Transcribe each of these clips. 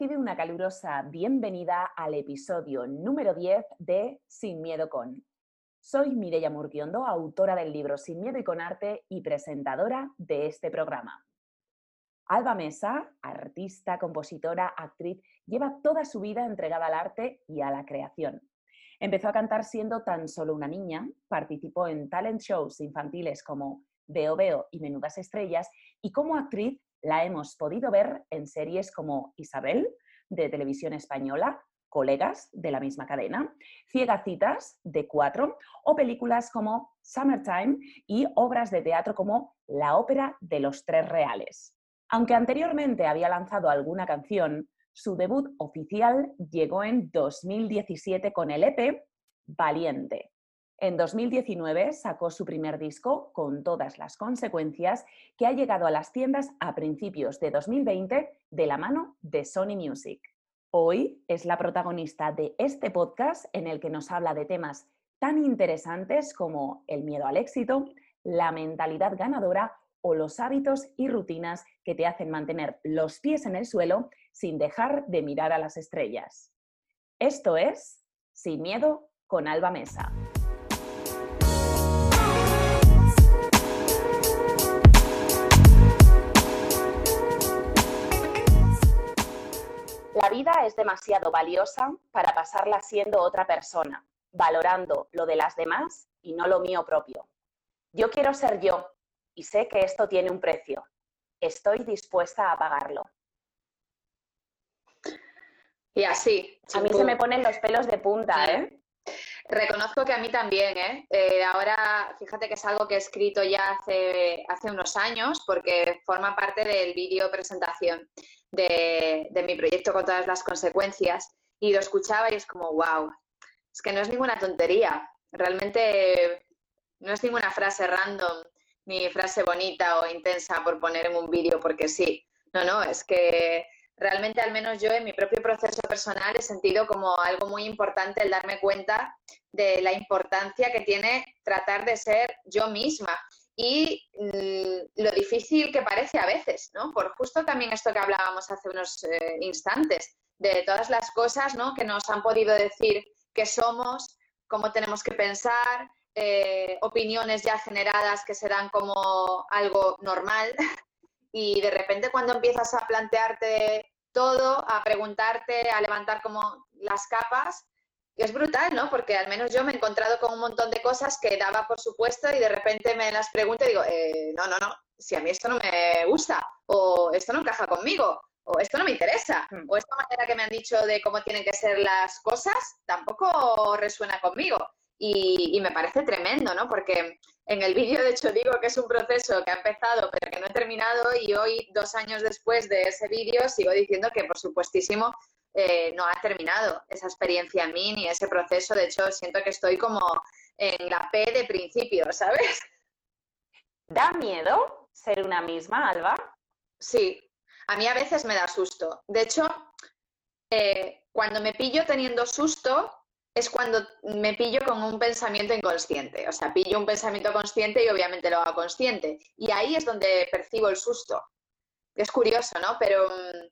recibe una calurosa bienvenida al episodio número 10 de Sin Miedo con. Soy Mireia Murquiondo, autora del libro Sin Miedo y con Arte y presentadora de este programa. Alba Mesa, artista, compositora, actriz, lleva toda su vida entregada al arte y a la creación. Empezó a cantar siendo tan solo una niña, participó en talent shows infantiles como Veo Veo y Menudas Estrellas y como actriz la hemos podido ver en series como Isabel, de televisión española, Colegas, de la misma cadena, Ciegacitas, de Cuatro, o películas como Summertime y obras de teatro como La Ópera de los Tres Reales. Aunque anteriormente había lanzado alguna canción, su debut oficial llegó en 2017 con el EP Valiente, en 2019 sacó su primer disco, con todas las consecuencias, que ha llegado a las tiendas a principios de 2020 de la mano de Sony Music. Hoy es la protagonista de este podcast en el que nos habla de temas tan interesantes como el miedo al éxito, la mentalidad ganadora o los hábitos y rutinas que te hacen mantener los pies en el suelo sin dejar de mirar a las estrellas. Esto es Sin Miedo con Alba Mesa. La vida es demasiado valiosa para pasarla siendo otra persona, valorando lo de las demás y no lo mío propio. Yo quiero ser yo y sé que esto tiene un precio. Estoy dispuesta a pagarlo. Y así. A mí se me ponen los pelos de punta, ¿eh? Reconozco que a mí también, ¿eh? ¿eh? Ahora, fíjate que es algo que he escrito ya hace, hace unos años porque forma parte del vídeo presentación de, mi proyecto con todas las consecuencias y lo escuchaba y es como, wow, es que no es ninguna tontería, realmente no es ninguna frase random ni frase bonita o intensa por poner en un vídeo porque sí, no, no, es que realmente al menos yo en mi propio proceso personal he sentido como algo muy importante el darme cuenta de la importancia que tiene tratar de ser yo misma y mm, lo difícil que parece a veces, ¿no? Por justo también esto que hablábamos hace unos eh, instantes, de todas las cosas ¿no? que nos han podido decir que somos, cómo tenemos que pensar, eh, opiniones ya generadas que serán como algo normal y de repente cuando empiezas a plantearte todo, a preguntarte, a levantar como las capas, es brutal, ¿no? Porque al menos yo me he encontrado con un montón de cosas que daba por supuesto y de repente me las pregunto y digo, eh, no, no, no, si a mí esto no me gusta, o esto no encaja conmigo, o esto no me interesa, hmm. o esta manera que me han dicho de cómo tienen que ser las cosas tampoco resuena conmigo. Y, y me parece tremendo, ¿no? Porque en el vídeo, de hecho, digo que es un proceso que ha empezado pero que no he terminado y hoy, dos años después de ese vídeo, sigo diciendo que, por supuestísimo, eh, no ha terminado esa experiencia en mí ni ese proceso. De hecho, siento que estoy como en la P de principio, ¿sabes? ¿Da miedo ser una misma, Alba? Sí, a mí a veces me da susto. De hecho, eh, cuando me pillo teniendo susto es cuando me pillo con un pensamiento inconsciente. O sea, pillo un pensamiento consciente y obviamente lo hago consciente. Y ahí es donde percibo el susto. Es curioso, ¿no? Pero mm,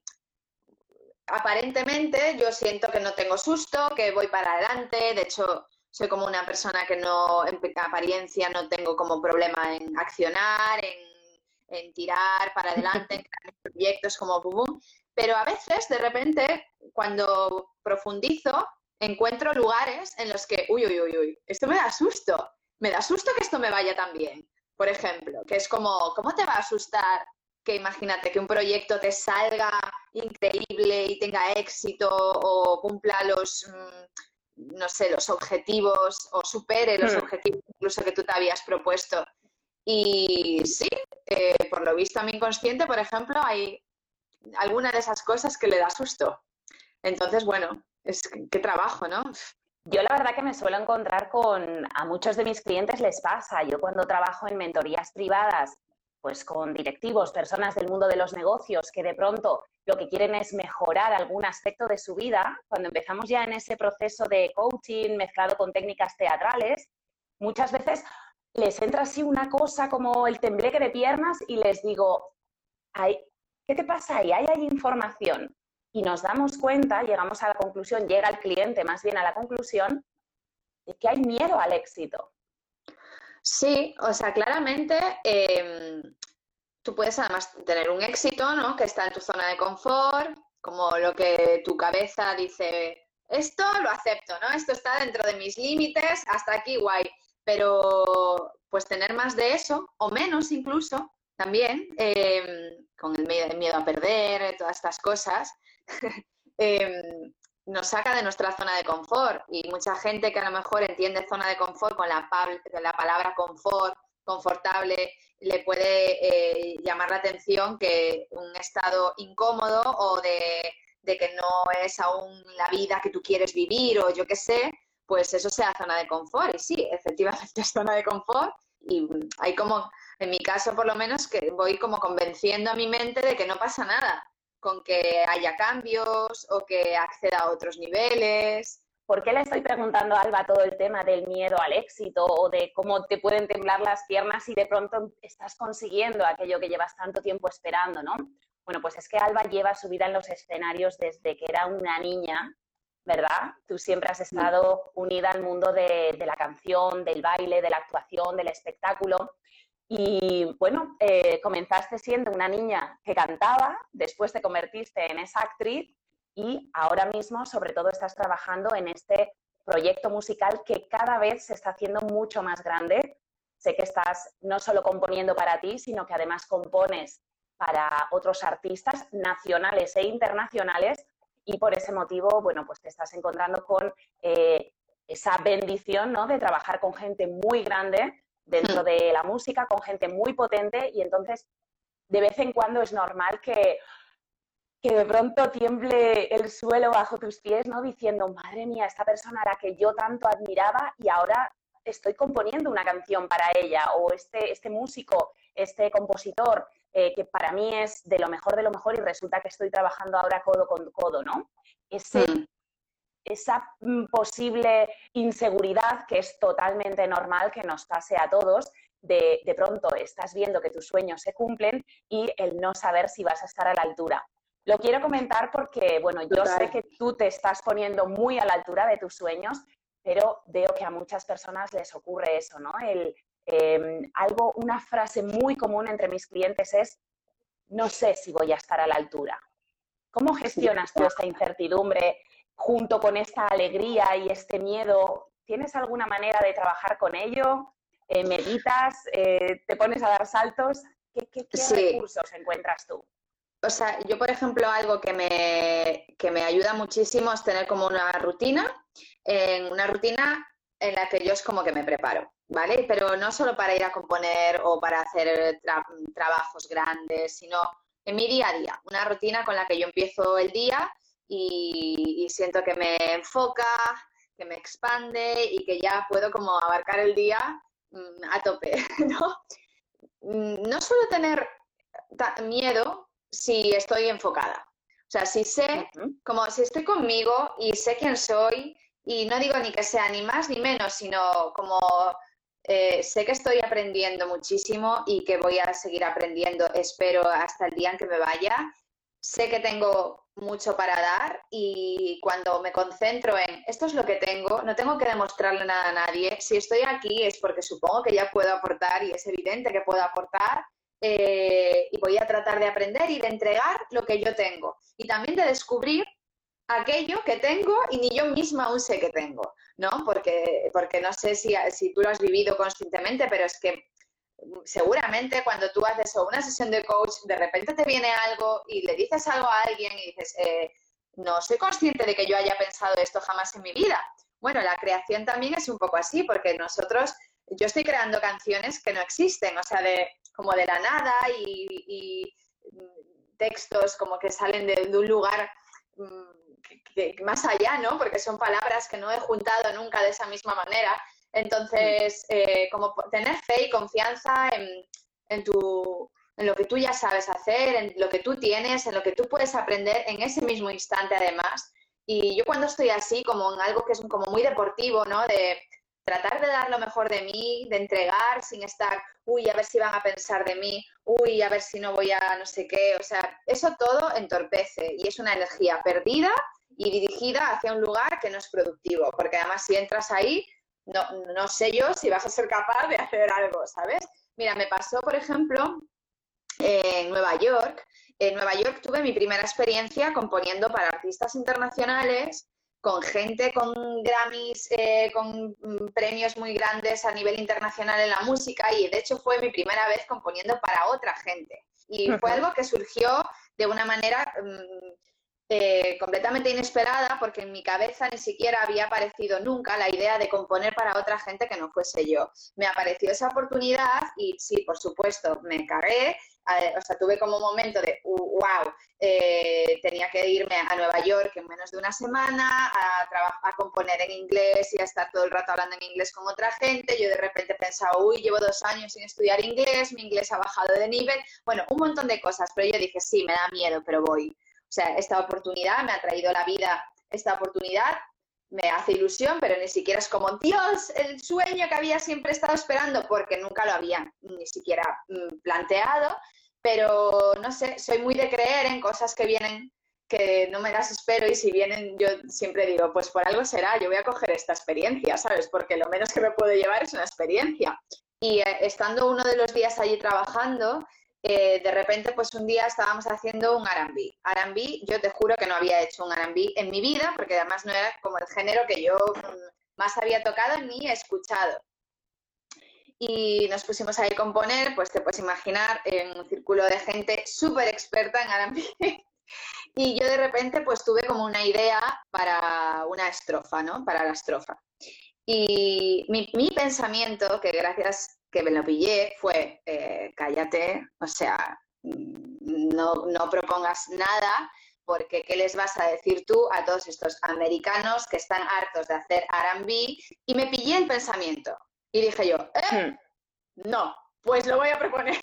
aparentemente yo siento que no tengo susto, que voy para adelante, de hecho soy como una persona que no, en apariencia no tengo como problema en accionar, en, tirar para adelante, en crear proyectos como boom, pero a veces de repente cuando profundizo encuentro lugares en los que, uy, uy, uy, uy, esto me da susto, me da susto que esto me vaya tan bien, por ejemplo, que es como, ¿cómo te va a asustar que imagínate que un proyecto te salga increíble y tenga éxito o cumpla los, mm, no sé, los objetivos o supere los hmm. objetivos incluso que tú te habías propuesto. Y sí, eh, por lo visto a mi inconsciente, por ejemplo, hay alguna de esas cosas que le da susto. Entonces, bueno, es qué trabajo, ¿no? Yo la verdad que me suelo encontrar con, a muchos de mis clientes les pasa, yo cuando trabajo en mentorías privadas pues con directivos, personas del mundo de los negocios que de pronto lo que quieren es mejorar algún aspecto de su vida, cuando empezamos ya en ese proceso de coaching mezclado con técnicas teatrales, muchas veces les entra así una cosa como el tembleque de piernas y les digo, ¿qué te pasa ahí? ¿Hay, hay información? y nos damos cuenta, llegamos a la conclusión, llega el cliente más bien a la conclusión de que hay miedo al éxito. Sí, o sea, claramente em, tú puedes además tener un éxito, ¿no? Que está en tu zona de confort, como lo que tu cabeza dice, esto lo acepto, ¿no? Esto está dentro de mis límites, hasta aquí guay. Pero pues tener más de eso, o menos incluso, también, em, con el miedo, a perder, todas estas cosas, em, nos saca de nuestra zona de confort. Y mucha gente que a lo mejor entiende zona de confort con la, la palabra confort, confortable, le puede eh, llamar la atención que un estado incómodo o de, que no es aún la vida que tú quieres vivir o yo qué sé, pues eso sea zona de confort. Y sí, efectivamente es zona de confort y hay como, en mi caso por lo menos, que voy como convenciendo a mi mente de que no pasa nada con que haya cambios o que acceda a otros niveles ¿Por qué le estoy preguntando a Alba todo el tema del miedo al éxito o de cómo te pueden temblar las piernas y de pronto estás consiguiendo aquello que llevas tanto tiempo esperando, ¿no? Bueno, pues es que Alba lleva su vida en los escenarios desde que era una niña, ¿verdad? Tú siempre has estado unida al mundo de, la canción, del baile, de la actuación, del espectáculo. Y bueno, eh, comenzaste siendo una niña que cantaba, después te convertiste en esa actriz y ahora mismo sobre todo estás trabajando en este proyecto musical que cada vez se está haciendo mucho más grande. Sé que estás no solo componiendo para ti, sino que además compones para otros artistas nacionales e internacionales y por ese motivo, bueno, pues te estás encontrando con eh, esa bendición, ¿no? De trabajar con gente muy grande dentro hmm. de la música, con gente muy potente y entonces de vez en cuando es normal que que de pronto tiemble el suelo bajo tus pies, ¿no? Diciendo, madre mía, esta persona a la que yo tanto admiraba y ahora estoy componiendo una canción para ella, o este, este músico, este compositor, eh, que para mí es de lo mejor de lo mejor y resulta que estoy trabajando ahora codo con codo, ¿no? Ese, mm. Esa mm, posible inseguridad que es totalmente normal que nos pase a todos, de, de pronto estás viendo que tus sueños se cumplen y el no saber si vas a estar a la altura. Lo quiero comentar porque, bueno, yo sé que tú te estás poniendo muy a la altura de tus sueños, pero veo que a muchas personas les ocurre eso, ¿no? El, em, algo, una frase muy común entre mis clientes es, no sé si voy a estar a la altura. ¿Cómo gestionas tú esta incertidumbre junto con esta alegría y este miedo? ¿Tienes alguna manera de trabajar con ello? Eh, ¿Meditas? Eh, ¿Te pones a dar saltos? ¿Qué, qué recursos encuentras tú? o sea, yo por ejemplo algo que me, que me ayuda muchísimo es tener como una rutina, en una rutina en la que yo es como que me preparo, ¿vale? Pero no solo para ir a componer o para hacer trabajos grandes, sino en mi día a día, una rutina con la que yo empiezo el día y, y siento que me enfoca, que me expande y que ya puedo como abarcar el día mm, a tope, ¿no? Mm, no suelo tener miedo si estoy enfocada. O sea, si sé, como si estoy conmigo y sé quién soy, y no digo ni que sea ni más ni menos, sino como eh, sé que estoy aprendiendo muchísimo y que voy a seguir aprendiendo, espero, hasta el día en que me vaya. Sé que tengo mucho para dar y cuando me concentro en esto es lo que tengo, no tengo que demostrarle nada a nadie. Si estoy aquí es porque supongo que ya puedo aportar y es evidente que puedo aportar eh, y voy a tratar de aprender y de entregar lo que yo tengo. Y también de descubrir aquello que tengo y ni yo misma aún sé que tengo, ¿no? Porque, porque no sé si, si tú lo has vivido conscientemente, pero es que seguramente cuando tú haces una sesión de coach, de repente te viene algo y le dices algo a alguien y dices, eh, no soy consciente de que yo haya pensado esto jamás en mi vida. Bueno, la creación también es un poco así, porque nosotros, yo estoy creando canciones que no existen, o sea, de, como de la nada y, textos como que salen de, un lugar mm, más allá, ¿no? Porque son palabras que no he juntado nunca de esa misma manera. Entonces, eh, como tener fe y confianza en, tu, en lo que tú ya sabes hacer, en lo que tú tienes, en lo que tú puedes aprender en ese mismo instante además. Y yo cuando estoy así, como en algo que es como muy deportivo, ¿no? De tratar de dar lo mejor de mí, de entregar sin estar, uy, a ver si van a pensar de mí, uy, a ver si no voy a no sé qué, o sea, eso todo entorpece y es una energía perdida y dirigida hacia un lugar que no es productivo, porque además si entras ahí, no, no sé yo si vas a ser capaz de hacer algo, ¿sabes? Mira, me pasó, por ejemplo, en Nueva York. En Nueva York tuve mi primera experiencia componiendo para artistas internacionales, con gente con Grammys, eh, con mm, premios muy grandes a nivel internacional en la música y de hecho fue mi primera vez componiendo para otra gente. Y fue algo que surgió de una manera mm, eh, completamente inesperada porque en mi cabeza ni siquiera había aparecido nunca la idea de componer para otra gente que no fuese yo. Me apareció esa oportunidad y sí, por supuesto, me cagué. o sea, tuve como un momento de, wow, eh, tenía que irme a Nueva York en menos de una semana a, a componer en inglés y a estar todo el rato hablando en inglés con otra gente. Yo de repente pensaba, uy, llevo dos años sin estudiar inglés, mi inglés ha bajado de nivel. Bueno, un montón de cosas, pero yo dije, sí, me da miedo, pero voy. O sea, esta oportunidad me ha traído la vida, esta oportunidad me hace ilusión, pero ni siquiera es como, Dios, el sueño que había siempre estado esperando, porque nunca lo había ni siquiera mm, planteado, pero no sé, soy muy de creer en cosas que vienen que no me las espero y si vienen yo siempre digo, pues por algo será, yo voy a coger esta experiencia, ¿sabes? Porque lo menos que me puedo llevar es una experiencia. Y eh, estando uno de los días allí trabajando, eh, de repente, pues un día estábamos haciendo un R&B. R&B, yo te juro que no había hecho un R&B en mi vida, porque además no era como el género que yo mm, más había tocado ni escuchado. Y nos pusimos ahí a componer, pues te puedes imaginar, en un círculo de gente súper experta en R&B. y yo de repente pues tuve como una idea para una estrofa, ¿no? Para la estrofa. Y mi, mi pensamiento, que gracias que me lo pillé fue, eh, cállate, o sea, mm, no, no propongas nada, porque ¿qué les vas a decir tú a todos estos americanos que están hartos de hacer RB? Y me pillé el pensamiento y dije yo, eh, hmm. no, pues lo voy a proponer.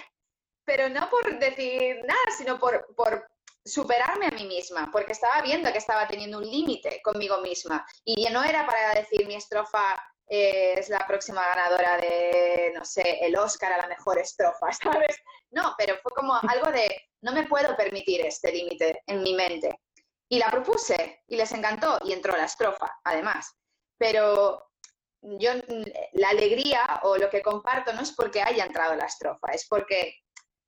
Pero no por decir nada, sino por, por superarme a mí misma, porque estaba viendo que estaba teniendo un límite conmigo misma. Y no era para decir mi estrofa es la próxima ganadora de, no sé, el Oscar a la mejor estrofa, ¿sabes? No, pero fue como algo de, no me puedo permitir este límite en mi mente. Y la propuse y les encantó y entró la estrofa, además. Pero yo, la alegría o lo que comparto no es porque haya entrado la estrofa, es porque,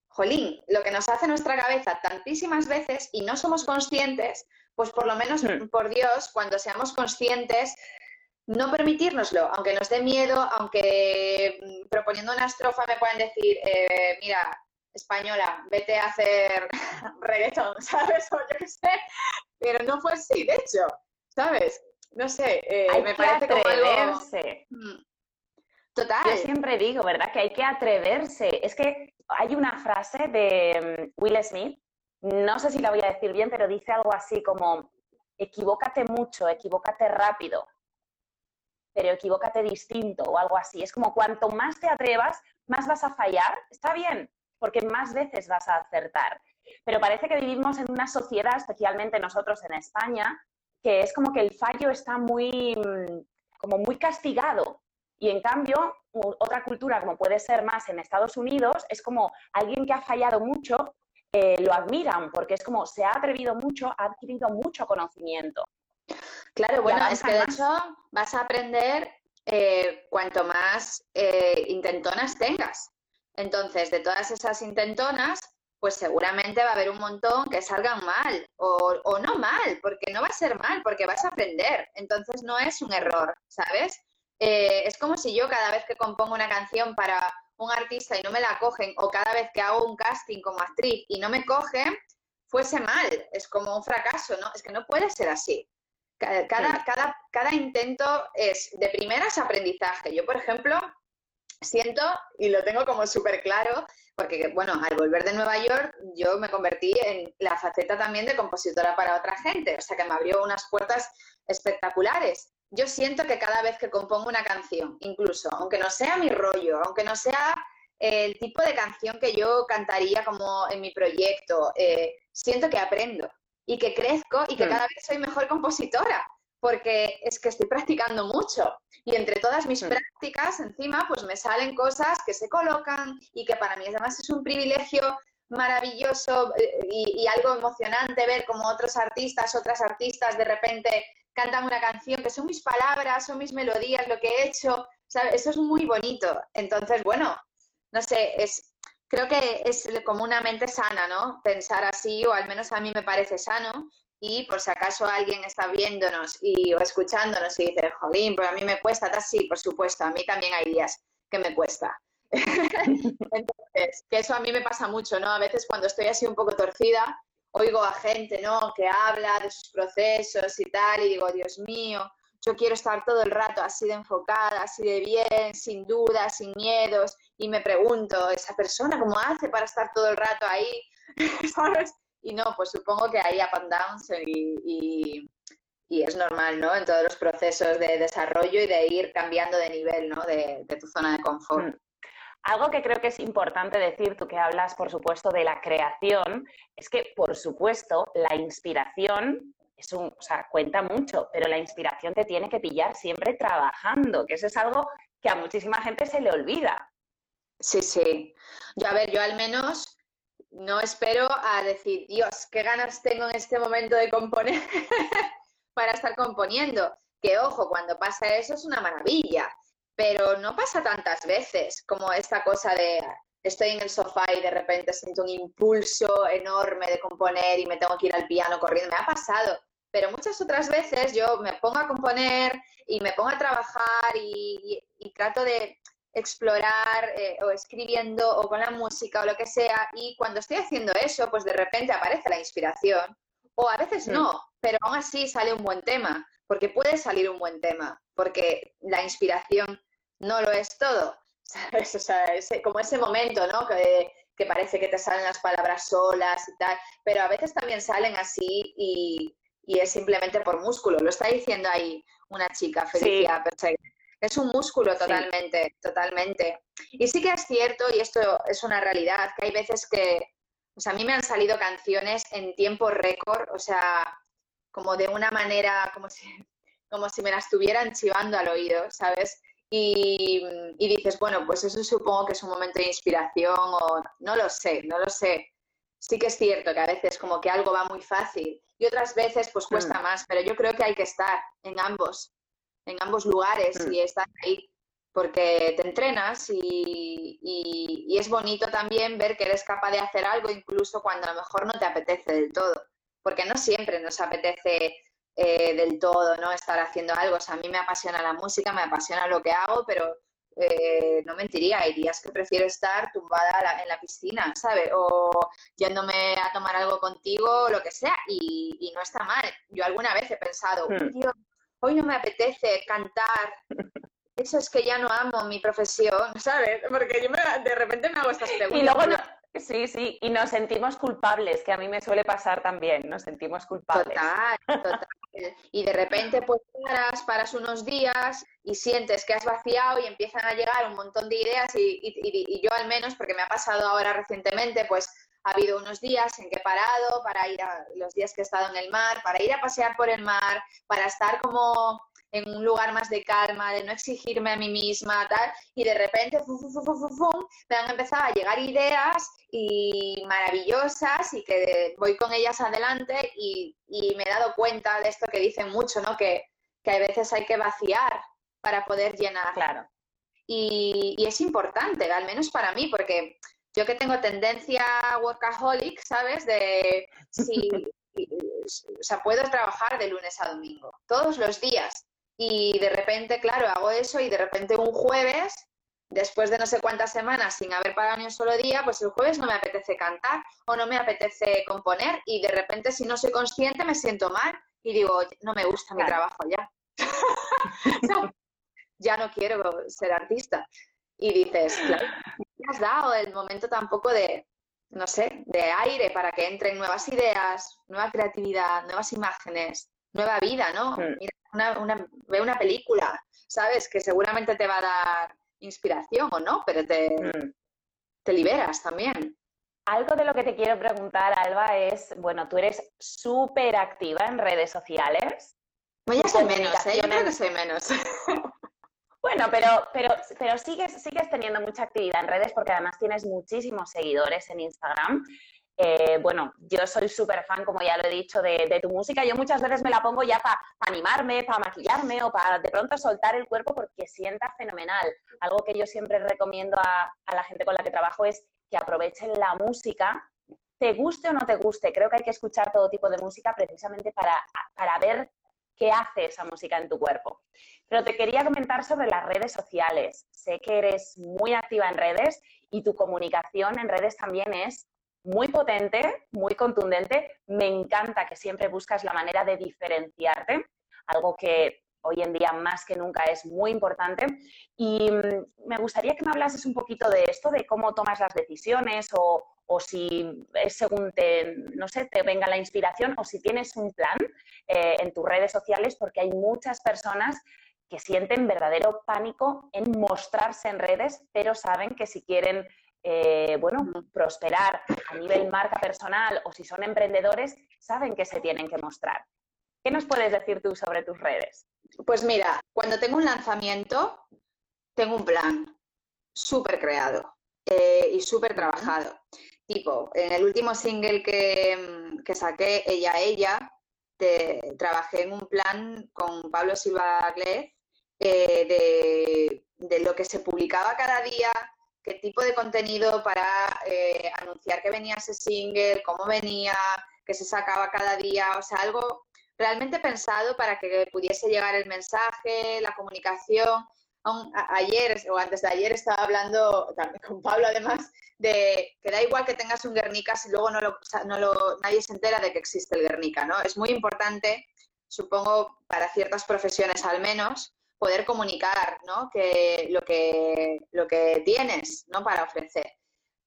jolín, lo que nos hace nuestra cabeza tantísimas veces y no somos conscientes, pues por lo menos, por Dios, cuando seamos conscientes, no permitirnoslo, aunque nos dé miedo, aunque mm, proponiendo una estrofa me puedan decir, eh, mira, española, vete a hacer reggaetón, ¿sabes? O yo qué sé, pero no fue así, de hecho, ¿sabes? No sé, eh, me parece atreverse. como mm. Total. Yo siempre digo, ¿verdad? Que hay que atreverse. Es que hay una frase de mm, Will Smith, no sé si la voy a decir bien, pero dice algo así como, equivócate mucho, equivócate rápido pero equivócate distinto o algo así. Es como cuanto más te atrevas, más vas a fallar. Está bien, porque más veces vas a acertar. Pero parece que vivimos en una sociedad, especialmente nosotros en España, que es como que el fallo está muy, mm, como muy castigado. Y en cambio, otra cultura, como puede ser más en Estados Unidos, es como alguien que ha fallado mucho, eh, lo admiran, porque es como se ha atrevido mucho, ha adquirido mucho conocimiento. Claro, bueno, es que de hecho vas a aprender eh, cuanto más eh, intentonas tengas. Entonces, de todas esas intentonas, pues seguramente va a haber un montón que salgan mal o, no mal, porque no va a ser mal, porque vas a aprender. Entonces no es un error, ¿sabes? Eh, es como si yo cada vez que compongo una canción para un artista y no me la cogen, o cada vez que hago un casting como actriz y no me cogen, fuese mal, es como un fracaso, ¿no? Es que no puede ser así. Cada, cada, cada, intento es de primeras aprendizaje. Yo, por ejemplo, siento, y lo tengo como súper claro, porque, bueno, al volver de Nueva York, yo me convertí en la faceta también de compositora para otra gente, o sea que me abrió unas puertas espectaculares. Yo siento que cada vez que compongo una canción, incluso, aunque no sea mi rollo, aunque no sea el tipo de canción que yo cantaría como en mi proyecto, eh, siento que aprendo y que crezco y que cada vez soy mejor compositora. porque es que estoy practicando mucho y entre todas mis prácticas encima pues me salen cosas que se colocan y que para mí además es un privilegio maravilloso eh, y, y algo emocionante ver como otros artistas, otras artistas de repente cantan una canción que son mis palabras, son mis melodías, lo que he hecho, ¿sabes? Eso es muy bonito. Entonces, bueno, no sé, es, creo que es como una mente sana, ¿no? Pensar así, o al menos a mí me parece sano. Y por si acaso alguien está viéndonos y, o escuchándonos y dice, jolín, pero a mí me cuesta, sí, por supuesto, a mí también hay días que me cuesta. Entonces, que eso a mí me pasa mucho, ¿no? A veces cuando estoy así un poco torcida, oigo a gente, ¿no? Que habla de sus procesos y tal, y digo, Dios mío, yo quiero estar todo el rato así de enfocada, así de bien, sin dudas, sin miedos, y me pregunto, ¿esa persona cómo hace para estar todo el rato ahí? Y no, pues supongo que hay up and downs y, es normal, ¿no? En todos los procesos de desarrollo y de ir cambiando de nivel, ¿no? De, de tu zona de confort. Mm. Algo que creo que es importante decir, tú que hablas, por supuesto, de la creación, es que, por supuesto, la inspiración es un, o sea, cuenta mucho, pero la inspiración te tiene que pillar siempre trabajando, que eso es algo que a muchísima gente se le olvida. Sí, sí. Yo, a ver, yo al menos no espero a decir, Dios, qué ganas tengo en este momento de componer para estar componiendo. Que ojo, cuando pasa eso es una maravilla, pero no pasa tantas veces como esta cosa de estoy en el sofá y de repente siento un impulso enorme de componer y me tengo que ir al piano corriendo. Me ha pasado, pero muchas otras veces yo me pongo a componer y me pongo a trabajar y, y, y trato de explorar eh, o escribiendo o con la música o lo que sea y cuando estoy haciendo eso pues de repente aparece la inspiración o a veces no, pero aún así sale un buen tema porque puede salir un buen tema porque la inspiración no lo es todo ¿sabes? O sea, ese, como ese momento ¿no? que, que parece que te salen las palabras solas y tal pero a veces también salen así y, y es simplemente por músculo lo está diciendo ahí una chica Felicia sí. Es un músculo totalmente, sí. totalmente. Y sí que es cierto, y esto es una realidad, que hay veces que, o sea, a mí me han salido canciones en tiempo récord, o sea, como de una manera, como si, como si me la estuvieran chivando al oído, ¿sabes? Y, y dices, bueno, pues eso supongo que es un momento de inspiración o no lo sé, no lo sé. Sí que es cierto que a veces como que algo va muy fácil y otras veces pues cuesta mm. más, pero yo creo que hay que estar en ambos en ambos lugares mm. y estar ahí porque te entrenas y, y, y, es bonito también ver que eres capaz de hacer algo incluso cuando a lo mejor no te apetece del todo, porque no siempre nos apetece eh, del todo no estar haciendo algo. O sea, a mí me apasiona la música, me apasiona lo que hago, pero eh, no mentiría, hay días que prefiero estar tumbada la, en la piscina, ¿sabes? O yéndome a tomar algo contigo, lo que sea, y, y no está mal. Yo alguna vez he pensado, Mm. Dios, hoy no me apetece cantar. Eso es que ya no amo mi profesión, ¿sabes? Porque yo me, de repente me hago estas preguntas. Y luego, no, sí, sí, y nos sentimos culpables, que a mí me suele pasar también, nos sentimos culpables. Total, total. Y de repente, pues paras, paras unos días y sientes que has vaciado y empiezan a llegar un montón de ideas y, y, y yo al menos, porque me ha pasado ahora recientemente, pues ha habido unos días en que he parado para ir a los días que he estado en el mar, para ir a pasear por el mar, para estar como en un lugar más de calma, de no exigirme a mí misma, tal, y de repente fum, fum, fum, me han empezado a llegar ideas y maravillosas y que voy con ellas adelante y, y, me he dado cuenta de esto que dicen mucho, ¿no? Que, que a veces hay que vaciar para poder llenar. Claro. Y, y es importante, al menos para mí, porque yo que tengo tendencia workaholic, ¿sabes? De si, o sea, puedo trabajar de lunes a domingo, todos los días. Y de repente, claro, hago eso y de repente un jueves, después de no sé cuántas semanas sin haber pagado ni un solo día, pues el jueves no me apetece cantar o no me apetece componer y de repente si no soy consciente me siento mal y digo, no me gusta claro. mi trabajo ya. no, ya no quiero ser artista. Y dices, claro, me has dado el momento tampoco de, no sé, de aire para que entren nuevas ideas, nueva creatividad, nuevas imágenes, nueva vida, ¿no? Mm. Mira, una, una, ve una película, ¿sabes? Que seguramente te va a dar inspiración o no, pero te, Mm. te liberas también. Algo de lo que te quiero preguntar, Alba, es, bueno, tú eres súper activa en redes sociales. Pues ya soy menos, ¿eh? Yo creo que soy menos. Bueno, pero, pero, pero sigues, sigues teniendo mucha actividad en redes porque además tienes muchísimos seguidores en Instagram. Eh, bueno, yo soy súper fan, como ya lo he dicho, de, tu música. Yo muchas veces me la pongo ya para animarme, para maquillarme o para de pronto soltar el cuerpo porque sienta fenomenal. Algo que yo siempre recomiendo a, la gente con la que trabajo es que aprovechen la música, te guste o no te guste. Creo que hay que escuchar todo tipo de música precisamente para, para ver qué hace esa música en tu cuerpo. Pero te quería comentar sobre las redes sociales. Sé que eres muy activa en redes y tu comunicación en redes también es muy potente, muy contundente. Me encanta que siempre buscas la manera de diferenciarte, algo que hoy en día más que nunca es muy importante. Y mm, me gustaría que me hablases un poquito de esto, de cómo tomas las decisiones o, o si es según te, no sé, te venga la inspiración o si tienes un plan eh, en tus redes sociales, porque hay muchas personas que sienten verdadero pánico en mostrarse en redes, pero saben que si quieren eh, bueno, prosperar a nivel marca personal o si son emprendedores, saben que se tienen que mostrar. ¿Qué nos puedes decir tú sobre tus redes? Pues mira, cuando tengo un lanzamiento, tengo un plan súper creado eh, y súper trabajado. Tipo, en el último single que, que saqué, Ella, Ella, trabajé en un plan con Pablo Silva Glez eh, de, lo que se publicaba cada día, qué tipo de contenido para eh, anunciar que venía ese single, cómo venía, que se sacaba cada día, o sea, algo realmente pensado para que pudiese llegar el mensaje, la comunicación. ayer o antes de ayer estaba hablando también con Pablo además de que da igual que tengas un Guernica si luego no lo, no lo, nadie se entera de que existe el Guernica, ¿no? Es muy importante, supongo, para ciertas profesiones al menos, poder comunicar ¿no? que, lo, que, lo que tienes ¿no? para ofrecer.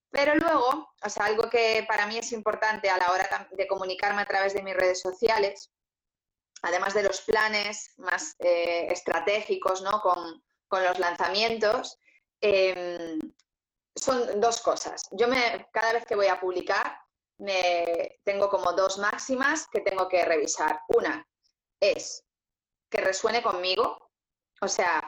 Pero luego, o sea, algo que para mí es importante a la hora de comunicarme a través de mis redes sociales, además de los planes más eh, estratégicos ¿no? con, con, los lanzamientos, em, son dos cosas. Yo me, cada vez que voy a publicar, me, tengo como dos máximas que tengo que revisar. Una es que resuene conmigo, o sea,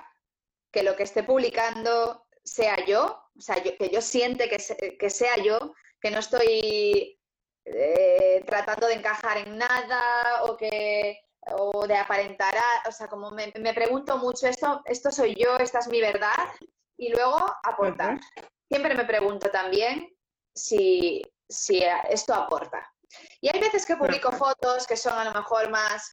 que lo que esté publicando sea yo, o sea, que yo siente que, que sea yo, que no estoy eh, tratando de encajar en nada o que o de aparentar, o sea, como me, pregunto mucho, esto, esto soy yo, esta es mi verdad, y luego aportar siempre me pregunto también si, si esto aporta. Y hay veces que publico fotos que son a lo mejor más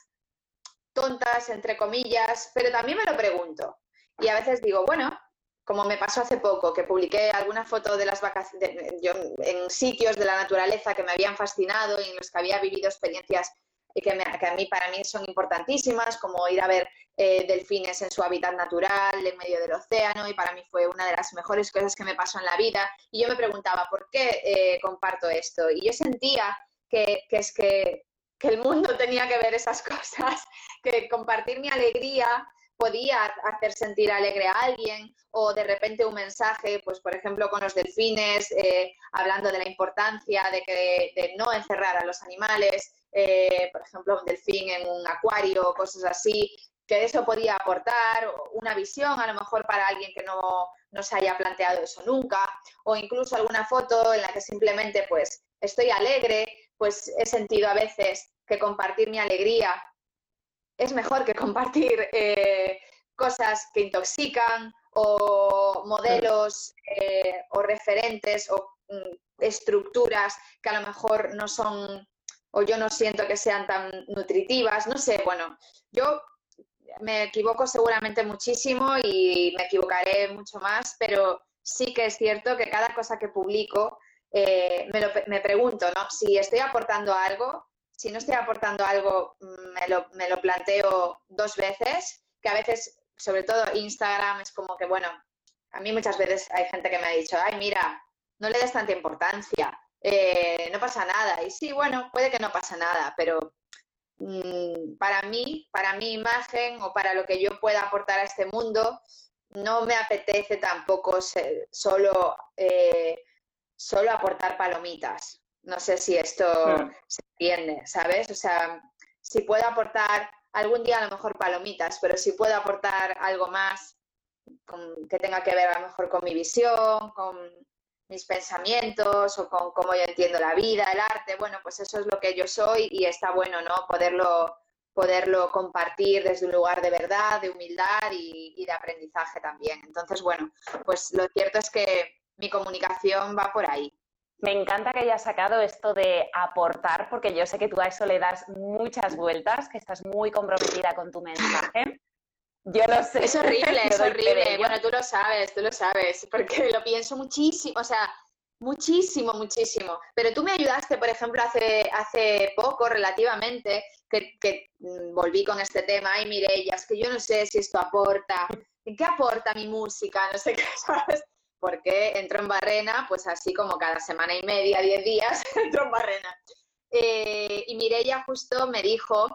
tontas, entre comillas, pero también me lo pregunto. Y a veces digo, bueno, como me pasó hace poco, que publiqué alguna foto de las vacaciones, en sitios de la naturaleza que me habían fascinado y en los que había vivido experiencias y que, a mí para mí son importantísimas, como ir a ver eh, delfines en su hábitat natural, en medio del océano, y para mí fue una de las mejores cosas que me pasó en la vida. Y yo me preguntaba, ¿por qué eh, comparto esto? Y yo sentía que, que es que, que el mundo tenía que ver esas cosas, que compartir mi alegría podía hacer sentir alegre a alguien o de repente un mensaje, pues por ejemplo con los delfines, eh, hablando de la importancia de, que, de no encerrar a los animales, eh, por ejemplo, un delfín en un acuario, cosas así, que eso podía aportar una visión a lo mejor para alguien que no, no, se haya planteado eso nunca, o incluso alguna foto en la que simplemente pues estoy alegre, pues he sentido a veces que compartir mi alegría es mejor que compartir eh, cosas que intoxican o modelos eh, o referentes o mm, estructuras que a lo mejor no son o yo no siento que sean tan nutritivas, no sé, bueno, yo me equivoco seguramente muchísimo y me equivocaré mucho más, pero sí que es cierto que cada cosa que publico eh, me, me, pregunto, ¿no? Si estoy aportando algo, si no estoy aportando algo, mm, me lo, me lo planteo dos veces, que a veces, sobre todo Instagram, es como que, bueno, a mí muchas veces hay gente que me ha dicho, ay, mira, no le des tanta importancia, eh, no pasa nada. Y sí, bueno, puede que no pasa nada, pero mm, para mí, para mi imagen o para lo que yo pueda aportar a este mundo, no me apetece tampoco solo, eh, solo aportar palomitas. No sé si esto se entiende, ¿sabes? O sea, si puedo aportar algún día a lo mejor palomitas, pero si puedo aportar algo más que tenga que ver a lo mejor con mi visión, con mis pensamientos o con cómo yo entiendo la vida, el arte, bueno, pues eso es lo que yo soy y está bueno, ¿no? Poderlo, poderlo compartir desde un lugar de verdad, de humildad y, y de aprendizaje también. Entonces, bueno, pues lo cierto es que mi comunicación va por ahí. Me encanta que hayas sacado esto de aportar, porque yo sé que tú a eso le das muchas vueltas, que estás muy comprometida con tu mensaje. Yo lo sé. Es horrible, es horrible. Bueno, tú lo sabes, tú lo sabes, porque lo pienso muchísimo, o sea, muchísimo, muchísimo. Pero tú me ayudaste, por ejemplo, hace, hace poco, relativamente, que, que mm, volví con este tema y es que yo no sé si esto aporta, ¿qué aporta mi música? No sé qué, ¿sabes? Porque entro en Barrena, pues así como cada semana y media, diez días, entro en Barrena. Eh, y Mireia justo me dijo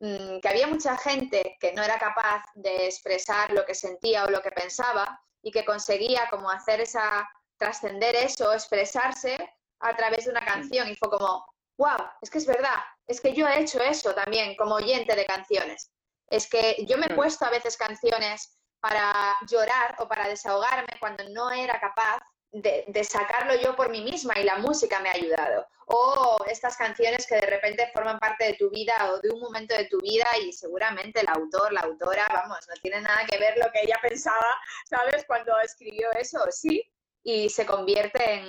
mm, que había mucha gente que no era capaz de expresar lo que sentía o lo que pensaba y que conseguía como hacer esa, trascender eso, expresarse a través de una canción. Y fue como, wow, es que es verdad, es que yo he hecho eso también como oyente de canciones. Es que yo me he puesto a veces canciones para llorar o para desahogarme cuando no era capaz de, sacarlo yo por mí misma y la música me ha ayudado. O estas canciones que de repente forman parte de tu vida o de un momento de tu vida y seguramente el autor, la autora, vamos, no tiene nada que ver lo que ella pensaba, ¿sabes? Cuando escribió eso, sí, y se convierte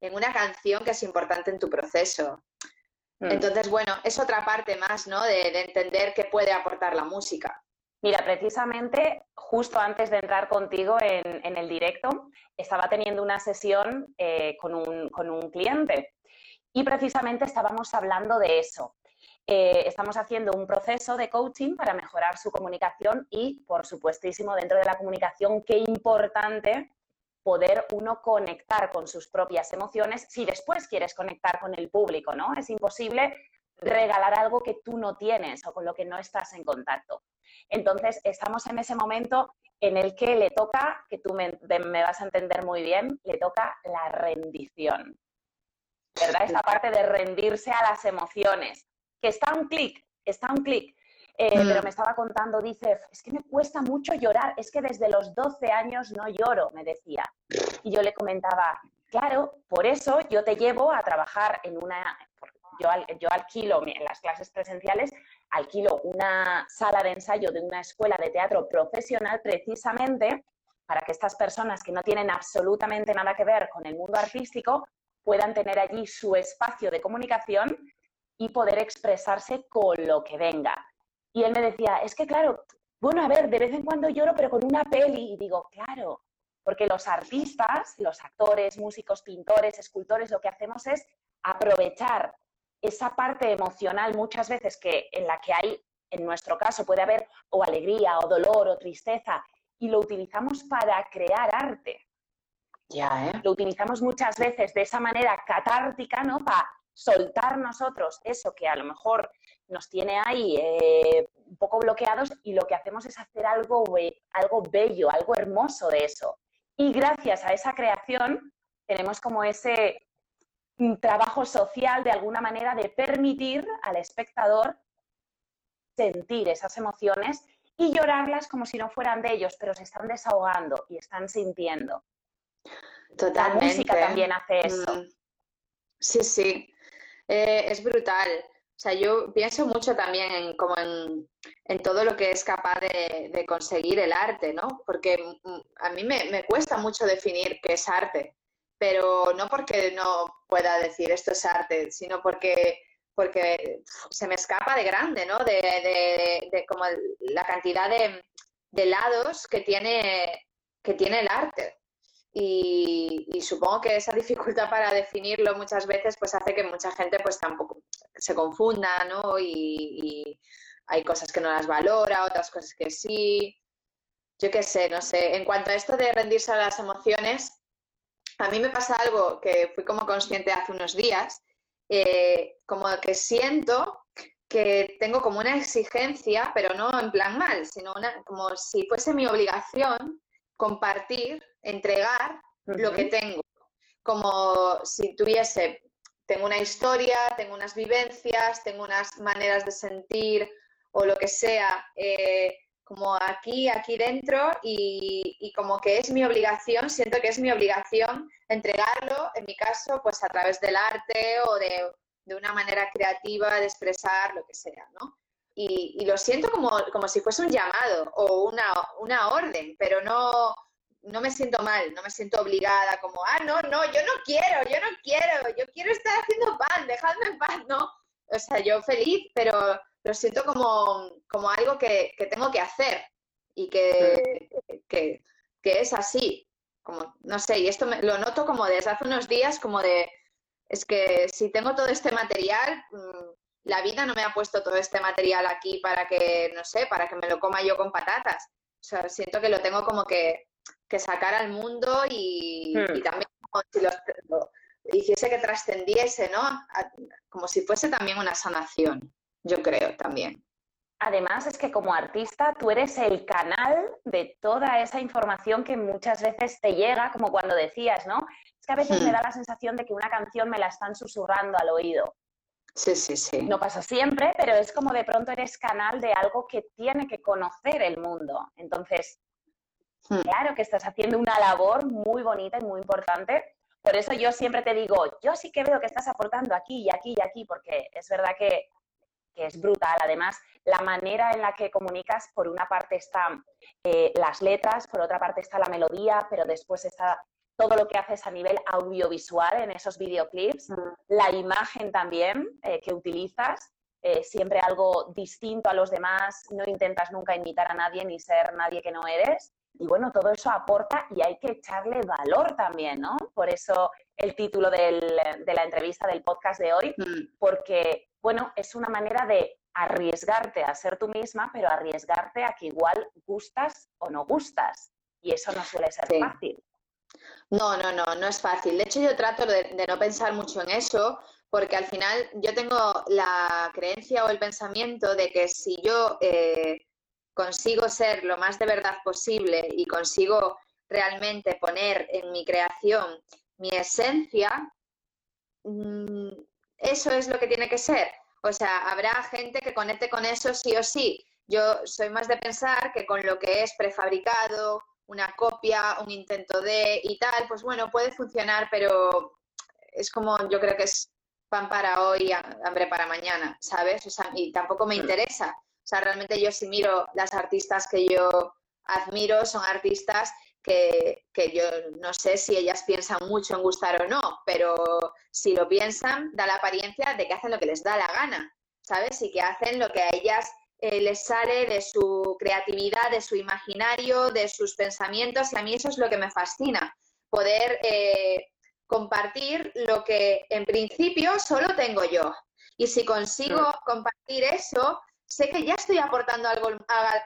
en, una canción que es importante en tu proceso. Mm. Entonces, bueno, es otra parte más, ¿no? De, de entender qué puede aportar la música. Mira, precisamente justo antes de entrar contigo en, el directo, estaba teniendo una sesión eh, con, un, cliente y precisamente estábamos hablando de eso. Eh, estamos haciendo un proceso de coaching para mejorar su comunicación y, por supuestísimo, dentro de la comunicación, qué importante poder uno conectar con sus propias emociones si después quieres conectar con el público, ¿no? Es imposible regalar algo que tú no tienes o con lo que no estás en contacto. Entonces, estamos en ese momento en el que le toca, que tú me, vas a entender muy bien, le toca la rendición. ¿Verdad? Esta parte de rendirse a las emociones, que está un clic, está un clic. Eh, mm. Pero me estaba contando, dice, es que me cuesta mucho llorar, es que desde los 12 años no lloro, me decía. Y yo le comentaba, claro, por eso yo te llevo a trabajar en una, yo, yo alquilo en las clases presenciales, alquilo una sala de ensayo de una escuela de teatro profesional precisamente para que estas personas que no tienen absolutamente nada que ver con el mundo artístico puedan tener allí su espacio de comunicación y poder expresarse con lo que venga. Y él me decía, es que claro, bueno, a ver, de vez en cuando lloro, pero con una peli. Y digo, claro, porque los artistas, los actores, músicos, pintores, escultores, lo que hacemos es aprovechar esa parte emocional muchas veces que en la que hay, en nuestro caso, puede haber o alegría o dolor o tristeza, y lo utilizamos para crear arte. Ya, ¿eh? Lo utilizamos muchas veces de esa manera catártica, ¿no? Para soltar nosotros eso que a lo mejor nos tiene ahí eh, un poco bloqueados y lo que hacemos es hacer algo, algo bello, algo hermoso de eso. Y gracias a esa creación tenemos como ese trabajo social de alguna manera de permitir al espectador sentir esas emociones y llorarlas como si no fueran de ellos, pero se están desahogando y están sintiendo. Totalmente. La música también hace eso. Mm. Sí, sí. Eh, es brutal. O sea, yo pienso mucho también en, como en, todo lo que es capaz de, conseguir el arte, ¿no? Porque mm, a mí me, cuesta mucho definir qué es arte pero no porque no pueda decir esto es arte, sino porque, porque se me escapa de grande, ¿no? De, como la cantidad de, lados que tiene, que tiene el arte. Y, supongo que esa dificultad para definirlo muchas veces pues hace que mucha gente pues tampoco se confunda, ¿no? Y, y hay cosas que no las valora, otras cosas que sí. Yo qué sé, no sé. En cuanto a esto de rendirse a las emociones, a mí me pasa algo que fui como consciente hace unos días, eh, como que siento que tengo como una exigencia, pero no en plan mal, sino como si fuese mi obligación compartir, entregar lo que tengo. Como si tuviese, tengo una historia, tengo unas vivencias, tengo unas maneras de sentir o lo que sea, eh, como aquí, aquí dentro y, como que es mi obligación, siento que es mi obligación entregarlo, en mi caso, pues a través del arte o de, una manera creativa de expresar lo que sea, ¿no? Y, lo siento como, como, si fuese un llamado o una, una orden, pero no, no me siento mal, no me siento obligada, como, ah, no, no, yo no quiero, yo no quiero, yo quiero estar haciendo pan, dejadme en paz, no. O sea, yo feliz, pero lo siento como, como algo que, tengo que hacer y que, que, es así. Como, no sé, y esto lo noto como desde hace unos días, como de, es que si tengo todo este material, mm, la vida no me ha puesto todo este material aquí para que, no sé, para que me lo coma yo con patatas. O sea, siento que lo tengo como que, sacar al mundo y, hmm. también como si lo, hiciese que trascendiese, ¿no? Como si fuese también una sanación yo creo también. Además, es que como artista tú eres el canal de toda esa información que muchas veces te llega, como cuando decías, ¿no? Es que a veces me hmm. da la sensación de que una canción me la están susurrando al oído. Sí, sí, sí. No pasa siempre, pero es como de pronto eres canal de algo que tiene que conocer el mundo. Entonces, hmm. claro que estás haciendo una labor muy bonita y muy importante. Por eso yo siempre te digo, yo sí que veo que estás aportando aquí y aquí y aquí, porque es verdad que que es brutal. Además, la manera en la que comunicas, por una parte están eh, las letras, por otra parte está la melodía, pero después está todo lo que haces a nivel audiovisual en esos videoclips, mm. la imagen también eh, que utilizas, eh, siempre algo distinto a los demás, no intentas nunca imitar a nadie ni ser nadie que no eres. Y bueno, todo eso aporta y hay que echarle valor también, ¿no? Por eso el título de la entrevista del podcast de hoy, mm. porque bueno, es una manera de arriesgarte a ser tú misma, pero arriesgarte a que igual gustas o no gustas. Y eso no suele ser fácil. No, no, no, no es fácil. De hecho, yo trato de, no pensar mucho en eso, porque al final yo tengo la creencia o el pensamiento de que si yo eh, consigo ser lo más de verdad posible y consigo realmente poner en mi creación mi esencia, mm, eso es lo que tiene que ser. O sea, habrá gente que conecte con eso sí o sí. Yo soy más de pensar que con lo que es prefabricado, una copia, un intento de y tal, pues bueno, puede funcionar, pero es como yo creo que es pan para hoy, hambre para mañana, ¿sabes? O sea, y tampoco me interesa. O sea, realmente yo si miro las artistas que yo admiro, son artistas que, yo no sé si ellas piensan mucho en gustar o no, pero si lo piensan, da la apariencia de que hacen lo que les da la gana, ¿sabes? Y que hacen lo que a ellas eh, les sale de su creatividad, de su imaginario, de sus pensamientos, y a mí eso es lo que me fascina, poder eh, compartir lo que en principio solo tengo yo. Y si consigo compartir eso, sé que ya estoy aportando algo,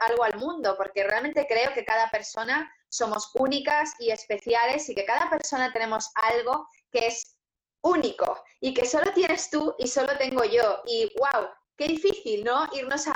algo al mundo, porque realmente creo que cada persona somos únicas y especiales y que cada persona tenemos algo que es único y que solo tienes tú y solo tengo yo. Y wow, qué difícil, ¿no? Irnos a,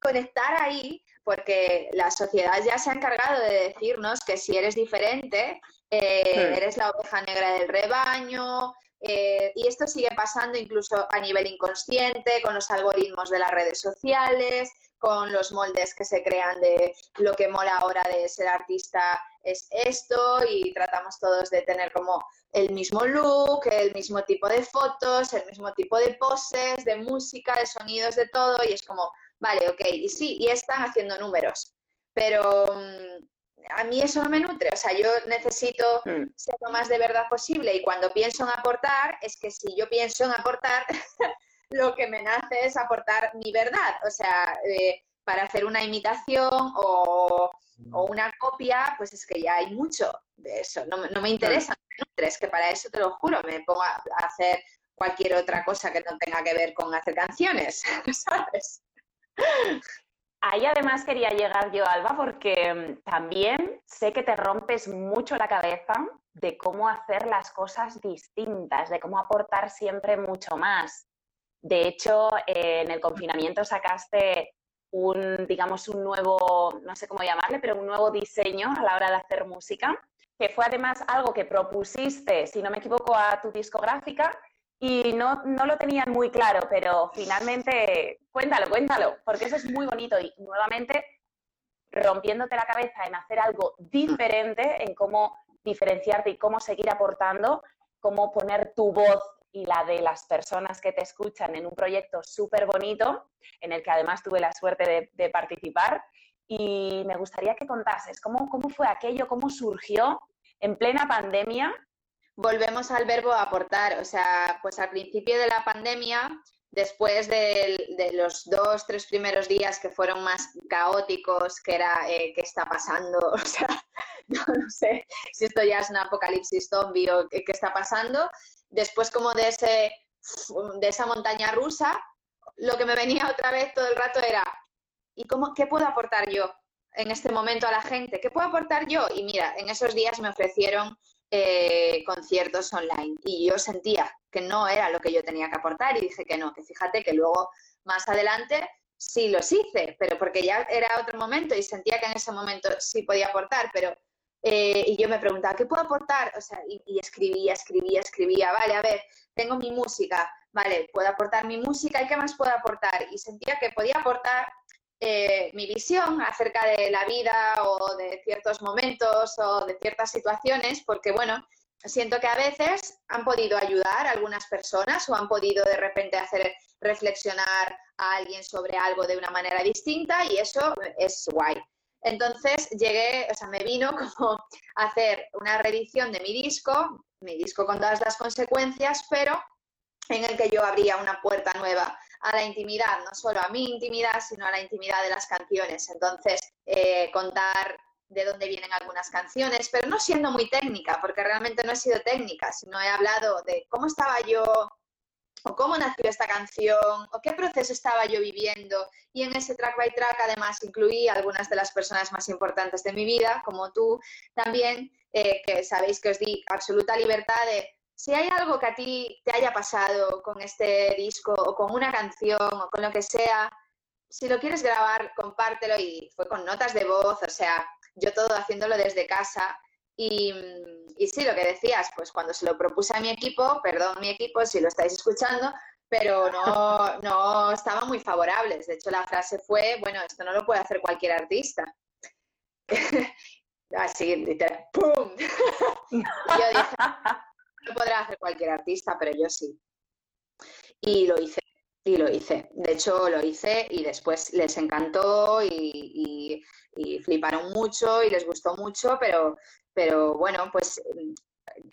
conectar ahí, porque la sociedad ya se ha encargado de decirnos que si eres diferente, eh, eres la oveja negra del rebaño, eh, y esto sigue pasando incluso a nivel inconsciente, con los algoritmos de las redes sociales, con los moldes que se crean de lo que mola ahora de ser artista es esto y tratamos todos de tener como el mismo look, el mismo tipo de fotos, el mismo tipo de poses, de música, de sonidos, de todo y es como, vale, ok, y sí, y están haciendo números, pero mm, a mí eso no me nutre, o sea, yo necesito mm. ser lo más de verdad posible y cuando pienso en aportar, es que si yo pienso en aportar, lo que me nace es aportar mi verdad. O sea, eh, para hacer una imitación o, una copia, pues es que ya hay mucho de eso. No, me interesa, es que para eso te lo juro, me pongo a, hacer cualquier otra cosa que no tenga que ver con hacer canciones, ¿sabes? Ahí además quería llegar yo, Alba, porque mm, también sé que te rompes mucho la cabeza de cómo hacer las cosas distintas, de cómo aportar siempre mucho más. De hecho, en el confinamiento sacaste un, digamos, un nuevo, no sé cómo llamarle, pero un nuevo diseño a la hora de hacer música, que fue además algo que propusiste, si no me equivoco, a tu discográfica y no, no lo tenían muy claro, pero finalmente, cuéntalo, cuéntalo, porque eso es muy bonito y nuevamente rompiéndote la cabeza en hacer algo diferente, en cómo diferenciarte y cómo seguir aportando, cómo poner tu voz y la de las personas que te escuchan en un proyecto súper bonito, en el que además tuve la suerte de, participar. Y me gustaría que contases cómo, cómo fue aquello, cómo surgió en plena pandemia. Volvemos al verbo aportar, o sea, pues al principio de la pandemia después de, los dos, tres primeros días que fueron más caóticos, que era eh, qué está pasando, o sea, no, sé si esto ya es un apocalipsis zombie o qué, está pasando, después como de, ese, de esa montaña rusa, lo que me venía otra vez todo el rato era, ¿y cómo, qué puedo aportar yo en este momento a la gente? ¿Qué puedo aportar yo? Y mira, en esos días me ofrecieron eh, conciertos online y yo sentía que no era lo que yo tenía que aportar y dije que no, que fíjate que luego más adelante sí los hice, pero porque ya era otro momento y sentía que en ese momento sí podía aportar, pero eh, y yo me preguntaba, ¿qué puedo aportar? O sea, y, escribía, escribía, escribía, vale, a ver, tengo mi música, vale, puedo aportar mi música y qué más puedo aportar. Y sentía que podía aportar eh, mi visión acerca de la vida o de ciertos momentos o de ciertas situaciones, porque bueno, siento que a veces han podido ayudar a algunas personas o han podido de repente hacer reflexionar a alguien sobre algo de una manera distinta y eso es guay. Entonces llegué, o sea, me vino como a hacer una reedición de mi disco, mi disco con todas las consecuencias, pero en el que yo abría una puerta nueva a la intimidad, no solo a mi intimidad, sino a la intimidad de las canciones. Entonces, eh, contar de dónde vienen algunas canciones, pero no siendo muy técnica, porque realmente no he sido técnica, sino he hablado de cómo estaba yo, o cómo nació esta canción, o qué proceso estaba yo viviendo. Y en ese track by track además incluí algunas de las personas más importantes de mi vida, como tú también, eh, que sabéis que os di absoluta libertad de si hay algo que a ti te haya pasado con este disco o con una canción o con lo que sea, si lo quieres grabar, compártelo y fue con notas de voz, o sea, yo todo haciéndolo desde casa. Y, y sí, lo que decías, pues cuando se lo propuse a mi equipo, perdón mi equipo si lo estáis escuchando, pero no, no estaban muy favorables. De hecho, la frase fue, bueno, esto no lo puede hacer cualquier artista. Así, literal, ¡pum! yo dije, no podrá hacer cualquier artista, pero yo sí. Y lo hice, y lo hice. De hecho, lo hice y después les encantó y, fliparon mucho y les gustó mucho, pero, pero bueno, pues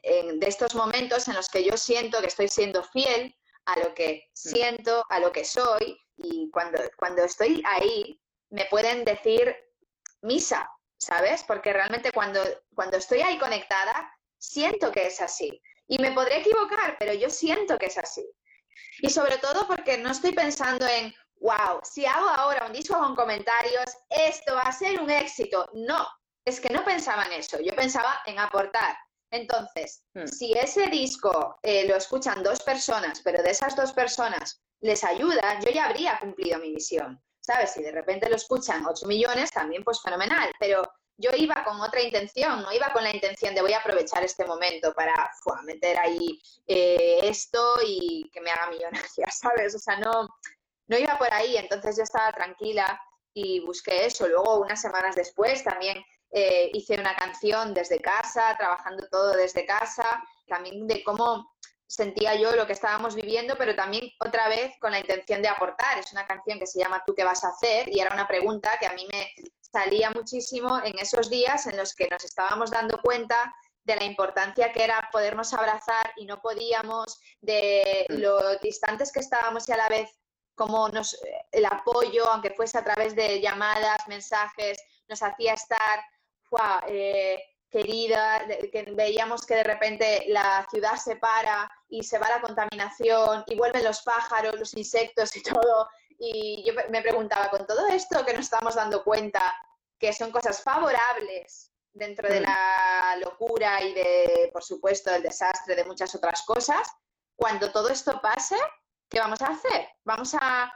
de estos momentos en los que yo siento que estoy siendo fiel a lo que mm. siento, a lo que soy, y cuando, cuando estoy ahí, me pueden decir misa, ¿sabes? Porque realmente cuando, cuando estoy ahí conectada, siento que es así. Y me podré equivocar, pero yo siento que es así. Y sobre todo porque no estoy pensando en, wow, si hago ahora un disco con comentarios, esto va a ser un éxito. No, es que no pensaba en eso, yo pensaba en aportar. Entonces, hmm. si ese disco eh, lo escuchan dos personas, pero de esas dos personas les ayuda, yo ya habría cumplido mi misión. ¿Sabes? Si de repente lo escuchan 8 millones, también pues fenomenal. Pero yo iba con otra intención, no iba con la intención de voy a aprovechar este momento para meter ahí eh, esto y que me haga millonaria, ¿sabes? O sea, no, no iba por ahí, entonces yo estaba tranquila y busqué eso. Luego, unas semanas después, también eh, hice una canción desde casa, trabajando todo desde casa, también de cómo sentía yo lo que estábamos viviendo, pero también otra vez con la intención de aportar. Es una canción que se llama ¿Tú qué vas a hacer? Y era una pregunta que a mí me salía muchísimo en esos días en los que nos estábamos dando cuenta de la importancia que era podernos abrazar y no podíamos, de mm. lo distantes que estábamos y a la vez como nos, el apoyo, aunque fuese a través de llamadas, mensajes, nos hacía estar eh, querida, que veíamos que de repente la ciudad se para y se va la contaminación y vuelven los pájaros, los insectos y todo. Y yo me preguntaba, con todo esto que nos estamos dando cuenta, que son cosas favorables dentro de mm. la locura y de, por supuesto, el desastre de muchas otras cosas, cuando todo esto pase, ¿qué vamos a hacer? ¿Vamos a,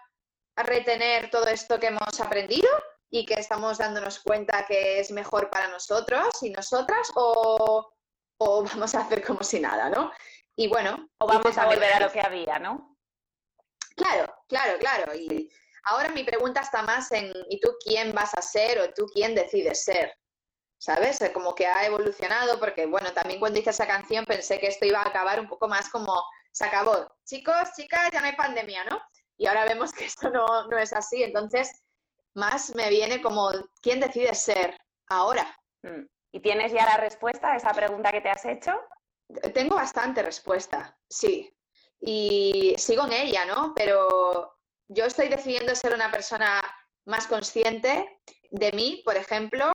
retener todo esto que hemos aprendido y que estamos dándonos cuenta que es mejor para nosotros y nosotras o, o vamos a hacer como si nada, ¿no? Y bueno. O vamos a volver a lo que había, ¿no? Claro, claro, claro. Y ahora mi pregunta está más en, ¿y tú quién vas a ser o tú quién decides ser? ¿Sabes? Como que ha evolucionado, porque bueno, también cuando hice esa canción pensé que esto iba a acabar un poco más como, se acabó. Chicos, chicas, ya no hay pandemia, ¿no? Y ahora vemos que esto no, no es así. Entonces, más me viene como, ¿quién decide ser ahora? Mm. ¿Y tienes ya la respuesta a esa pregunta que te has hecho? Tengo bastante respuesta, sí. Y sigo en ella, ¿no? Pero yo estoy decidiendo ser una persona más consciente de mí, por ejemplo,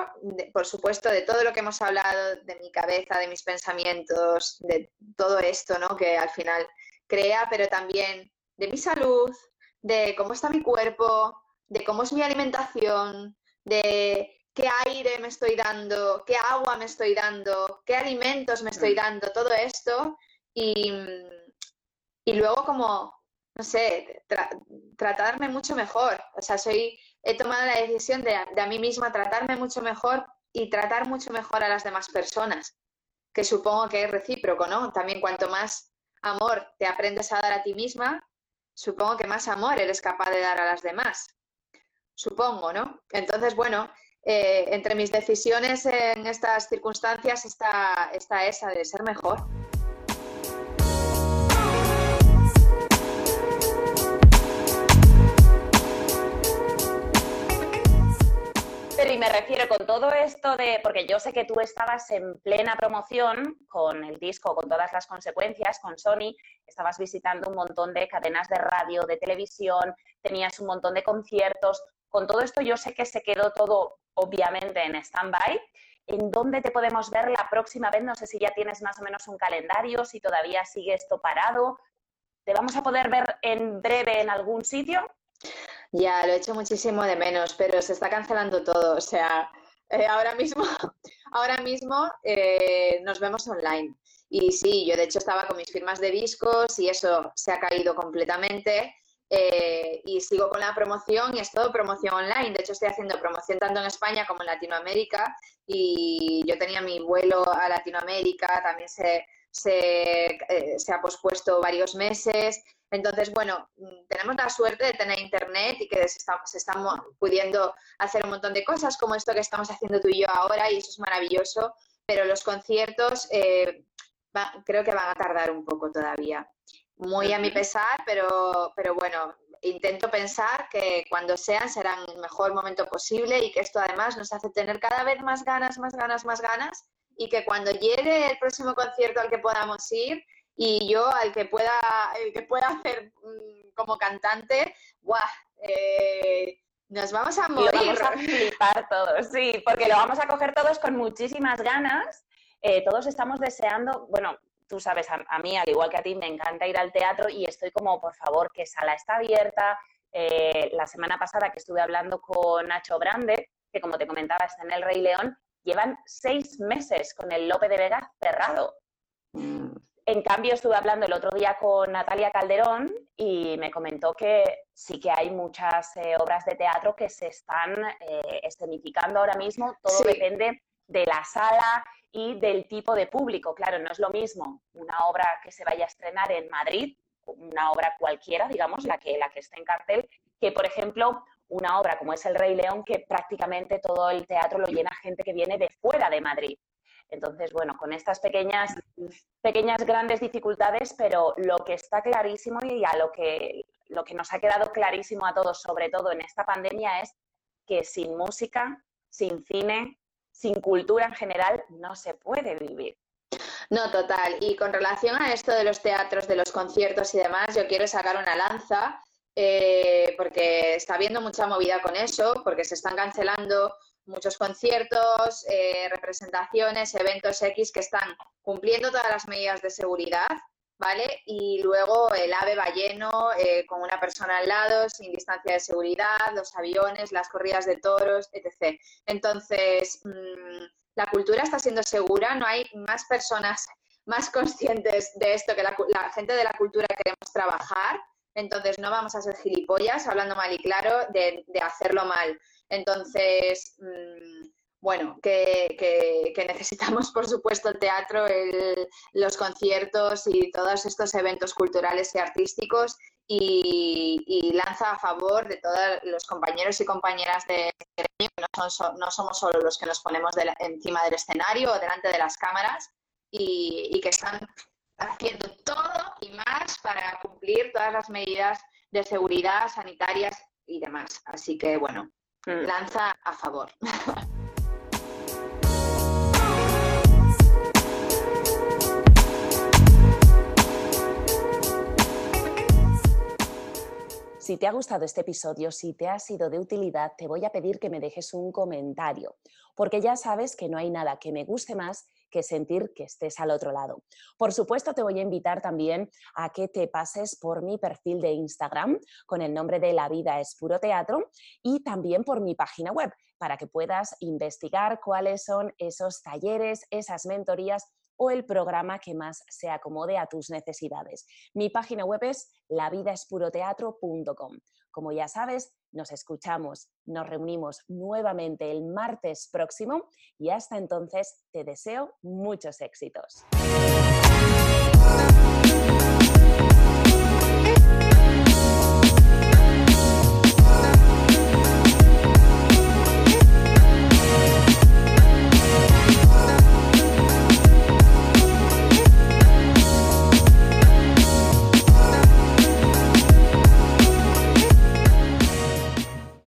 por supuesto, de todo lo que hemos hablado, de mi cabeza, de mis pensamientos, de todo esto, ¿no? Que al final crea, pero también de mi salud, de cómo está mi cuerpo, de cómo es mi alimentación, de qué aire me estoy dando, qué agua me estoy dando, qué alimentos me estoy mm. dando, todo esto. Y, y luego como, no sé, tratarme mucho mejor. O sea, soy, he tomado la decisión de, de a mí misma tratarme mucho mejor y tratar mucho mejor a las demás personas, que supongo que es recíproco, ¿no? También cuanto más amor te aprendes a dar a ti misma, supongo que más amor eres capaz de dar a las demás. Supongo, ¿no? Entonces, bueno, eh, entre mis decisiones en estas circunstancias está, está esa de ser mejor. Y me refiero con todo esto de, porque yo sé que tú estabas en plena promoción con el disco, con todas las consecuencias, con Sony, estabas visitando un montón de cadenas de radio, de televisión, tenías un montón de conciertos. Con todo esto yo sé que se quedó todo obviamente en stand-by. ¿En dónde te podemos ver la próxima vez? No sé si ya tienes más o menos un calendario, si todavía sigue esto parado. ¿Te vamos a poder ver en breve en algún sitio? Ya, lo he hecho muchísimo de menos, pero se está cancelando todo. O sea, eh, ahora mismo, ahora mismo eh, nos vemos online. Y sí, yo de hecho estaba con mis firmas de discos y eso se ha caído completamente. Eh, y sigo con la promoción y es todo promoción online. De hecho, estoy haciendo promoción tanto en España como en Latinoamérica y yo tenía mi vuelo a Latinoamérica, también se, se, se ha pospuesto varios meses. Entonces, bueno, mm, tenemos la suerte de tener internet y que se, están pudiendo hacer un montón de cosas como esto que estamos haciendo tú y yo ahora y eso es maravilloso, pero los conciertos eh, creo que van a tardar un poco todavía. Muy a mi pesar, pero, pero bueno, intento pensar que cuando sean serán el mejor momento posible y que esto además nos hace tener cada vez más ganas, más ganas, más ganas y que cuando llegue el próximo concierto al que podamos ir y yo al que pueda, el que pueda hacer mm, como cantante, ¡guau! Eh, nos vamos a morir. vamos a flipar todos, sí, porque lo vamos a coger todos con muchísimas ganas. Eh, todos estamos deseando, bueno, tú sabes, a, mí, al igual que a ti, me encanta ir al teatro y estoy como, por favor, que sala está abierta. Eh, la semana pasada que estuve hablando con Nacho Brande, que como te comentaba está en El Rey León, llevan seis meses con el Lope de Vega cerrado. En cambio, estuve hablando el otro día con Natalia Calderón y me comentó que sí que hay muchas eh, obras de teatro que se están eh, escenificando ahora mismo. Todo depende de la sala y del tipo de público. Claro, no es lo mismo una obra que se vaya a estrenar en Madrid, una obra cualquiera, digamos, la que, la que esté en cartel, que por ejemplo una obra como es El Rey León, que prácticamente todo el teatro lo llena gente que viene de fuera de Madrid. Entonces, bueno, con estas pequeñas, pequeñas grandes dificultades, pero lo que está clarísimo y a lo que, lo que nos ha quedado clarísimo a todos, sobre todo en esta pandemia, es que sin música, sin cine, sin cultura en general no se puede vivir. No, total. Y con relación a esto de los teatros, de los conciertos y demás, yo quiero sacar una lanza eh, porque está habiendo mucha movida con eso, porque se están cancelando muchos conciertos, eh, representaciones, eventos X que están cumpliendo todas las medidas de seguridad ¿vale? Y luego el ave va lleno, eh, con una persona al lado, sin distancia de seguridad, los aviones, las corridas de toros, etc. Entonces, mm, la cultura está siendo segura, no hay más personas más conscientes de esto que la, gente de la cultura queremos trabajar, entonces no vamos a ser gilipollas, hablando mal y claro, de, hacerlo mal. Entonces, mm, bueno, que, necesitamos, por supuesto, el teatro, los conciertos y todos estos eventos culturales y artísticos y, lanza a favor de todos los compañeros y compañeras de gremio, que no, somos solo los que nos ponemos encima del escenario o delante de las cámaras y, que están haciendo todo y más para cumplir todas las medidas de seguridad sanitarias y demás. Así que, bueno. Lanza a favor. Si te ha gustado este episodio, si te ha sido de utilidad, te voy a pedir que me dejes un comentario, porque ya sabes que no hay nada que me guste más que sentir que estés al otro lado. Por supuesto, te voy a invitar también a que te pases por mi perfil de Instagram con el nombre de La vida es puro teatro y también por mi página web para que puedas investigar cuáles son esos talleres, esas mentorías o el programa que más se acomode a tus necesidades. Mi página web es lavidaespuroteatro.com. Como ya sabes, nos escuchamos, nos reunimos nuevamente el martes próximo y hasta entonces te deseo muchos éxitos.